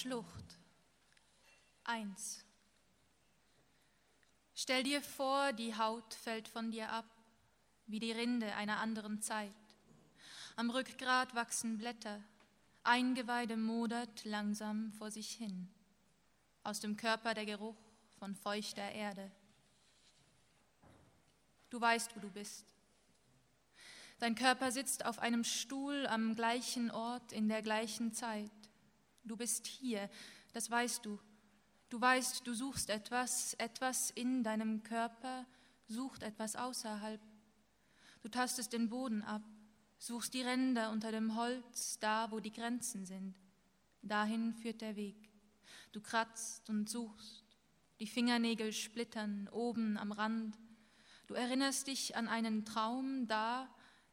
Schlucht 1 Stell dir vor, die Haut fällt von dir ab, wie die Rinde einer anderen Zeit. Am Rückgrat wachsen Blätter, Eingeweide modert langsam vor sich hin. Aus dem Körper der Geruch von feuchter Erde. Du weißt, wo du bist. Dein Körper sitzt auf einem Stuhl am gleichen Ort in der gleichen Zeit. Du bist hier, das weißt du. Du weißt, du suchst etwas, etwas in deinem Körper sucht etwas außerhalb. Du tastest den Boden ab, suchst die Ränder unter dem Holz, da wo die Grenzen sind. Dahin führt der Weg. Du kratzt und suchst. Die Fingernägel splittern oben am Rand. Du erinnerst dich an einen Traum, da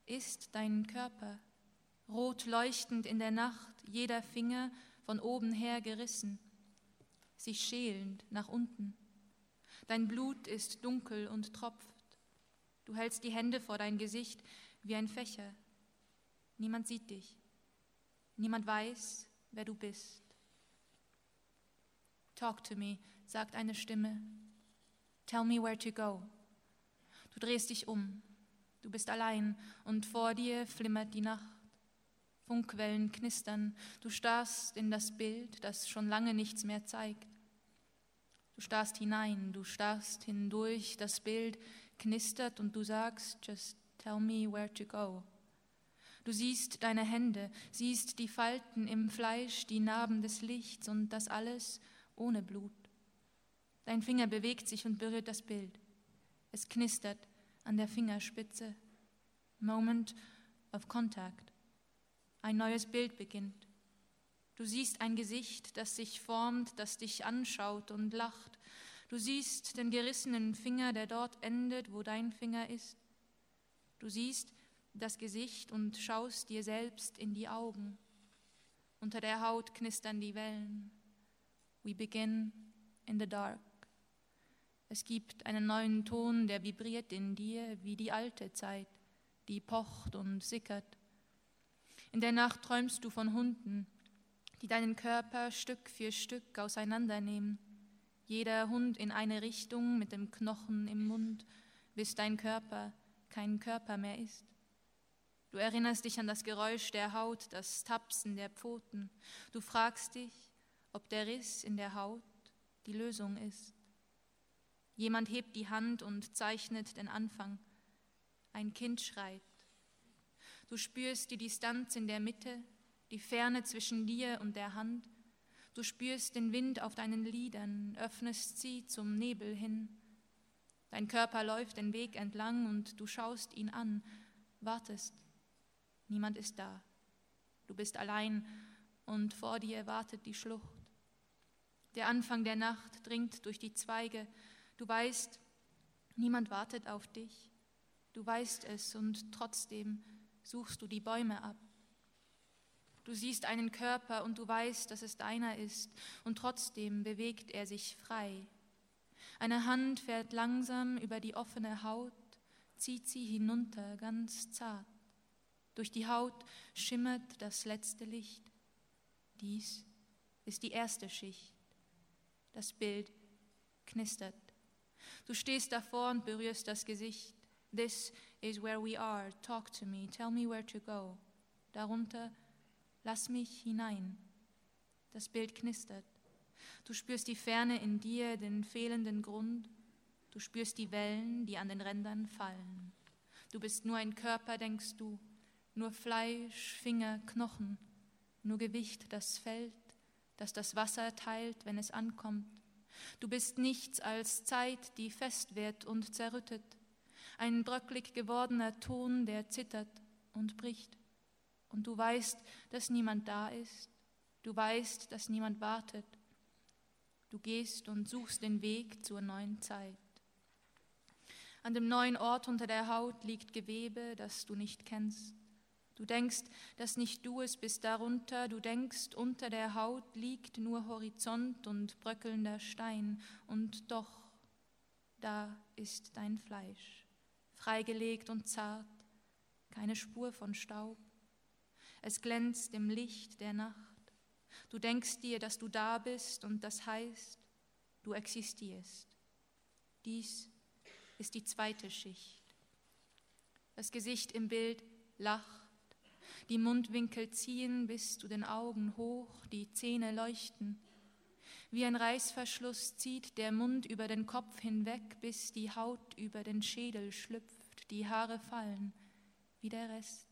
ist dein Körper, rot leuchtend in der Nacht, jeder Finger von oben her gerissen, sich schälend nach unten. Dein Blut ist dunkel und tropft. Du hältst die Hände vor dein Gesicht wie ein Fächer. Niemand sieht dich. Niemand weiß, wer du bist. Talk to me, sagt eine Stimme. Tell me where to go. Du drehst dich um. Du bist allein und vor dir flimmert die Nacht. Funkwellen knistern. Du starrst in das Bild, das schon lange nichts mehr zeigt. Du starrst hinein, du starrst hindurch, das Bild knistert und du sagst, just tell me where to go. Du siehst deine Hände, siehst die Falten im Fleisch, die Narben des Lichts und das alles ohne Blut. Dein Finger bewegt sich und berührt das Bild. Es knistert an der Fingerspitze. Moment of Contact. Ein neues Bild beginnt. Du siehst ein Gesicht, das sich formt, das dich anschaut und lacht. Du siehst den gerissenen Finger, der dort endet, wo dein Finger ist. Du siehst das Gesicht und schaust dir selbst in die Augen. Unter der Haut knistern die Wellen. We begin in the dark. Es gibt einen neuen Ton, der vibriert in dir wie die alte Zeit, die pocht und sickert. In der Nacht träumst du von Hunden, die deinen Körper Stück für Stück auseinandernehmen, jeder Hund in eine Richtung mit dem Knochen im Mund, bis dein Körper kein Körper mehr ist. Du erinnerst dich an das Geräusch der Haut, das Tapsen der Pfoten. Du fragst dich, ob der Riss in der Haut die Lösung ist. Jemand hebt die Hand und zeichnet den Anfang. Ein Kind schreit. Du spürst die Distanz in der Mitte, die Ferne zwischen dir und der Hand. Du spürst den Wind auf deinen Lidern, öffnest sie zum Nebel hin. Dein Körper läuft den Weg entlang und du schaust ihn an, wartest. Niemand ist da. Du bist allein und vor dir wartet die Schlucht. Der Anfang der Nacht dringt durch die Zweige, Du weißt, niemand wartet auf dich. Du weißt es und trotzdem suchst du die Bäume ab. Du siehst einen Körper und du weißt, dass es deiner ist und trotzdem bewegt er sich frei. Eine Hand fährt langsam über die offene Haut, zieht sie hinunter ganz zart. Durch die Haut schimmert das letzte Licht. Dies ist die erste Schicht. Das Bild knistert. Du stehst davor und berührst das Gesicht. This is where we are. Talk to me. Tell me where to go. Darunter, lass mich hinein. Das Bild knistert. Du spürst die Ferne in dir, den fehlenden Grund. Du spürst die Wellen, die an den Rändern fallen. Du bist nur ein Körper, denkst du, nur Fleisch, Finger, Knochen, nur Gewicht, das fällt, das das Wasser teilt, wenn es ankommt. Du bist nichts als Zeit, die fest wird und zerrüttet, ein bröcklig gewordener Ton, der zittert und bricht. Und du weißt, dass niemand da ist, du weißt, dass niemand wartet. Du gehst und suchst den Weg zur neuen Zeit. An dem neuen Ort unter der Haut liegt Gewebe, das du nicht kennst. Du denkst, dass nicht du es bist darunter, du denkst, unter der Haut liegt nur Horizont und bröckelnder Stein, und doch, da ist dein Fleisch, freigelegt und zart, keine Spur von Staub. Es glänzt im Licht der Nacht. Du denkst dir, dass du da bist und das heißt, du existierst. Dies ist die zweite Schicht. Das Gesicht im Bild lacht, die Mundwinkel ziehen bis zu den Augen hoch, die Zähne leuchten. Wie ein Reißverschluss zieht der Mund über den Kopf hinweg, bis die Haut über den Schädel schlüpft, die Haare fallen, wie der Rest.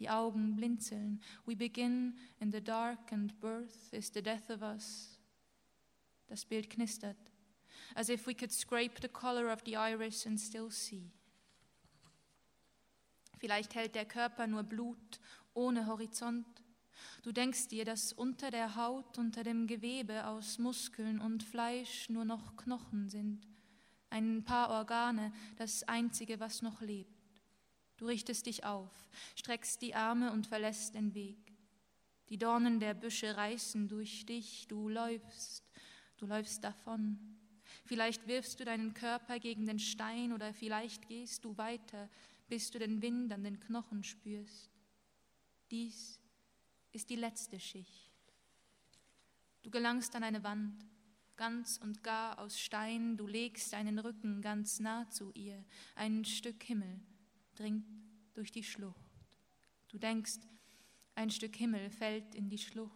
Die Augen blinzeln. We begin in the dark and birth is the death of us. Das Bild knistert, as if we could scrape the color of the iris and still see. Vielleicht hält der Körper nur Blut ohne Horizont. Du denkst dir, dass unter der Haut, unter dem Gewebe aus Muskeln und Fleisch nur noch Knochen sind, ein paar Organe, das einzige, was noch lebt. Du richtest dich auf, streckst die Arme und verlässt den Weg. Die Dornen der Büsche reißen durch dich, du läufst, du läufst davon. Vielleicht wirfst du deinen Körper gegen den Stein oder vielleicht gehst du weiter, bis du den Wind an den Knochen spürst. Dies ist die letzte Schicht. Du gelangst an eine Wand, ganz und gar aus Stein, du legst deinen Rücken ganz nah zu ihr, ein Stück Himmel dringt durch die Schlucht. Du denkst, ein Stück Himmel fällt in die Schlucht.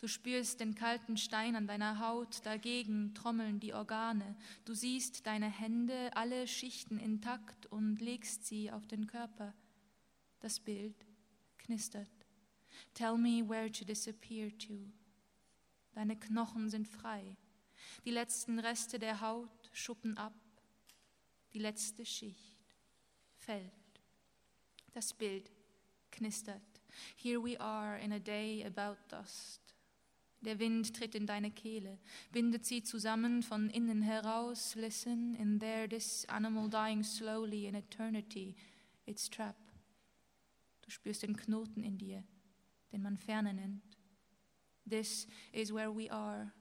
Du spürst den kalten Stein an deiner Haut, dagegen trommeln die Organe. Du siehst deine Hände, alle Schichten intakt und legst sie auf den Körper. Das Bild knistert. Tell me where to disappear to. Deine Knochen sind frei. Die letzten Reste der Haut schuppen ab. Die letzte Schicht fällt. Das Bild knistert. Here we are in a day about dust. Der Wind tritt in deine Kehle, bindet sie zusammen von innen heraus. Listen, in there this animal dying slowly in eternity, its trap. Du spürst den Knoten in dir, den man Ferne nennt. This is where we are.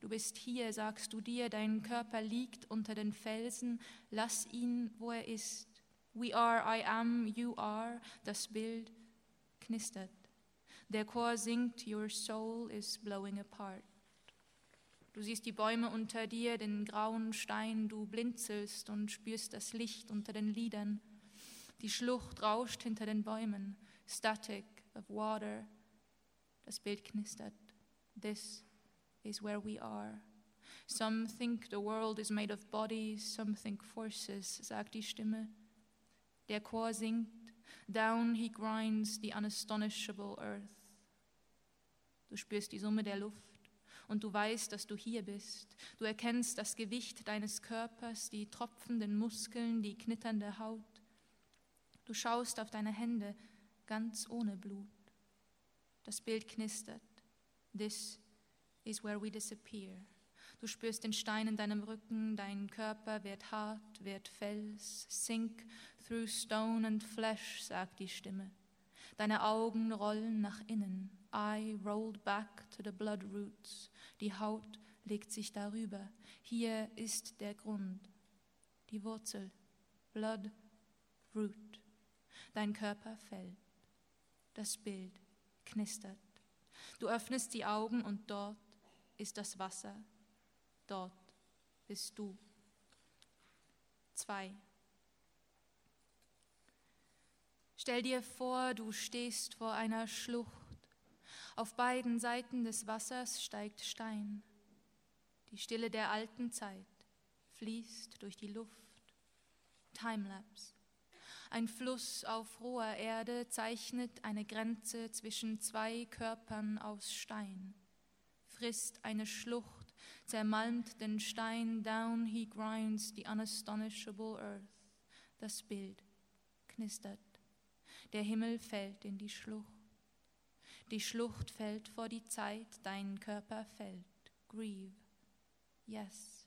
Du bist hier, sagst du dir, dein Körper liegt unter den Felsen, lass ihn, wo er ist. We are, I am, you are, das Bild knistert. Der Chor singt, Your soul is blowing apart. Du siehst die Bäume unter dir, den grauen Stein, du blinzelst und spürst das Licht unter den Liedern. Die Schlucht rauscht hinter den Bäumen, static of water. Das Bild knistert. This is where we are. Some think the world is made of bodies, some think forces, sagt die Stimme. Der Chor singt, Down he grinds the unastonishable earth. Du spürst die Summe der Luft und du weißt, dass du hier bist. Du erkennst das Gewicht deines Körpers, die tropfenden Muskeln, die knitternde Haut. Du schaust auf deine Hände ganz ohne Blut. Das Bild knistert. This is where we disappear. Du spürst den Stein in deinem Rücken, dein Körper wird hart, wird Fels. Sink through stone and flesh, sagt die Stimme. Deine Augen rollen nach innen. Eye rolled back to the blood roots. Die Haut legt sich darüber. Hier ist der Grund, die Wurzel. Blood, root. Dein Körper fällt. Das Bild knistert. Du öffnest die Augen und dort ist das Wasser dort bist du. Zwei. Stell dir vor, du stehst vor einer Schlucht. Auf beiden Seiten des Wassers steigt Stein. Die Stille der alten Zeit fließt durch die Luft. Timelapse. Ein Fluss auf roher Erde zeichnet eine Grenze zwischen zwei Körpern aus Stein, frisst eine Schlucht zermalmt den Stein, down he grinds the unastonishable earth. Das Bild knistert. Der Himmel fällt in die Schlucht. Die Schlucht fällt vor die Zeit, dein Körper fällt. Grieve. Yes.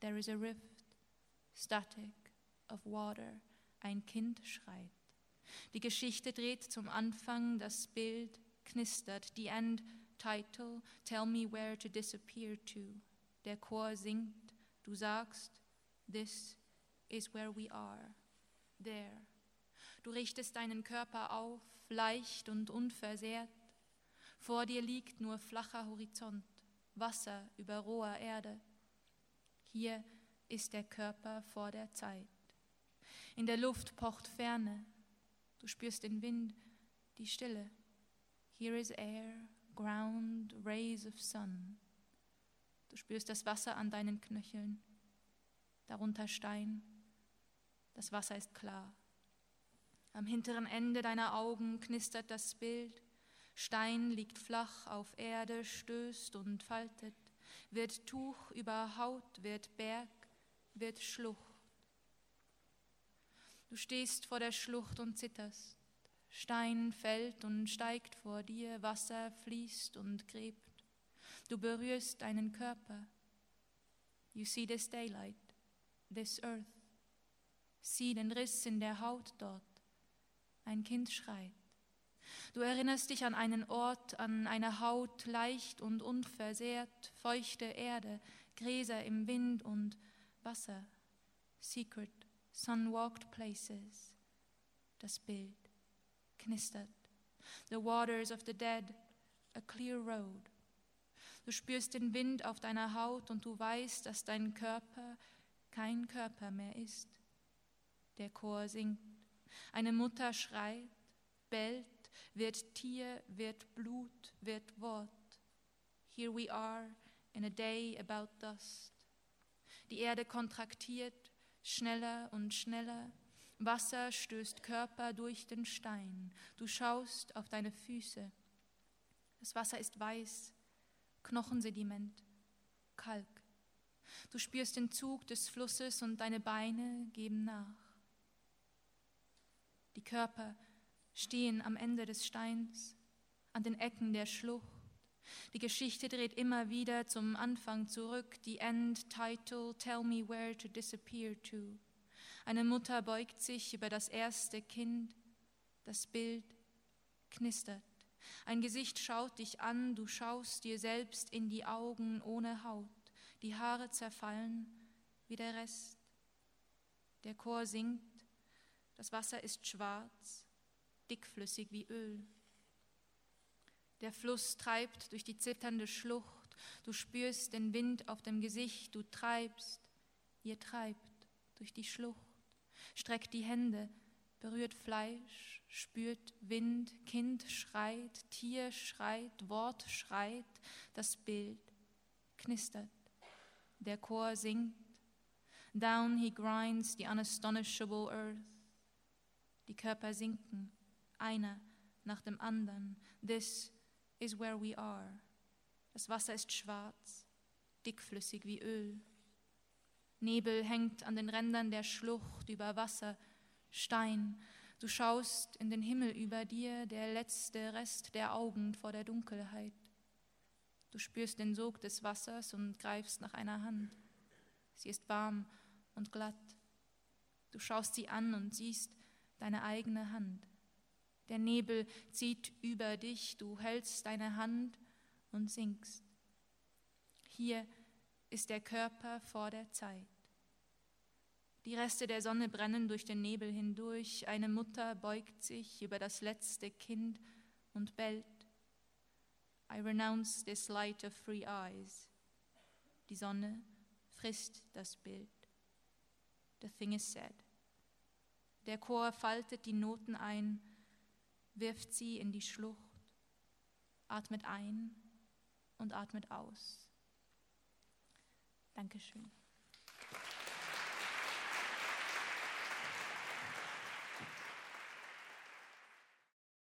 There is a rift, static of water. Ein Kind schreit. Die Geschichte dreht zum Anfang, das Bild knistert. The end Title Tell Me Where to Disappear to. Der Chor singt, du sagst, This is where we are. There. Du richtest deinen Körper auf, leicht und unversehrt. Vor dir liegt nur flacher Horizont, Wasser über roher Erde. Hier ist der Körper vor der Zeit. In der Luft pocht Ferne. Du spürst den Wind, die Stille. Here is air, ground, rays of sun. Du spürst das Wasser an deinen Knöcheln, darunter Stein. Das Wasser ist klar. Am hinteren Ende deiner Augen knistert das Bild. Stein liegt flach auf Erde, stößt und faltet, wird Tuch über Haut, wird Berg, wird Schlucht. Du stehst vor der Schlucht und zitterst. Stein fällt und steigt vor dir, Wasser fließt und gräbt. Du berührst deinen Körper. You see this daylight, this earth. Sieh den Riss in der Haut dort. Ein Kind schreit. Du erinnerst dich an einen Ort, an eine Haut leicht und unversehrt, feuchte Erde, Gräser im Wind und Wasser. Secret, sun-walked places. Das Bild knistert. The waters of the dead, a clear road. Du spürst den Wind auf deiner Haut und du weißt, dass dein Körper kein Körper mehr ist. Der Chor singt. Eine Mutter schreit, bellt, wird Tier, wird Blut, wird Wort. Here we are in a day about dust. Die Erde kontraktiert, schneller und schneller. Wasser stößt Körper durch den Stein. Du schaust auf deine Füße. Das Wasser ist weiß, Knochensediment, Kalk. Du spürst den Zug des Flusses und deine Beine geben nach. Die Körper stehen am Ende des Steins, an den Ecken der Schlucht. Die Geschichte dreht immer wieder zum Anfang zurück, die End-Title Tell me where to disappear to. Eine Mutter beugt sich über das erste Kind, das Bild knistert. Ein Gesicht schaut dich an, du schaust dir selbst in die Augen ohne Haut, die Haare zerfallen wie der Rest. Der Chor singt, das Wasser ist schwarz, dickflüssig wie Öl. Der Fluss treibt durch die zitternde Schlucht, du spürst den Wind auf dem Gesicht, du treibst, ihr treibt durch die Schlucht, streckt die Hände, berührt Fleisch, spürt Wind, Kind schreit, Tier schreit, Wort schreit, das Bild knistert. Der Chor singt, Down he grinds the unastonishable earth. Die Körper sinken, einer nach dem anderen. This is where we are. Das Wasser ist schwarz, dickflüssig wie Öl. Nebel hängt an den Rändern der Schlucht über Wasser, Stein. Du schaust in den Himmel über dir, der letzte Rest der Augen vor der Dunkelheit. Du spürst den Sog des Wassers und greifst nach einer Hand. Sie ist warm und glatt. Du schaust sie an und siehst deine eigene Hand. Der Nebel zieht über dich, du hältst deine Hand und sinkst. Hier ist der Körper vor der Zeit. Die Reste der Sonne brennen durch den Nebel hindurch. Eine Mutter beugt sich über das letzte Kind und bellt. I renounce this light of free eyes. Die Sonne frisst das Bild. The thing is said. Der Chor faltet die Noten ein wirft sie in die Schlucht, atmet ein und atmet aus. Dankeschön.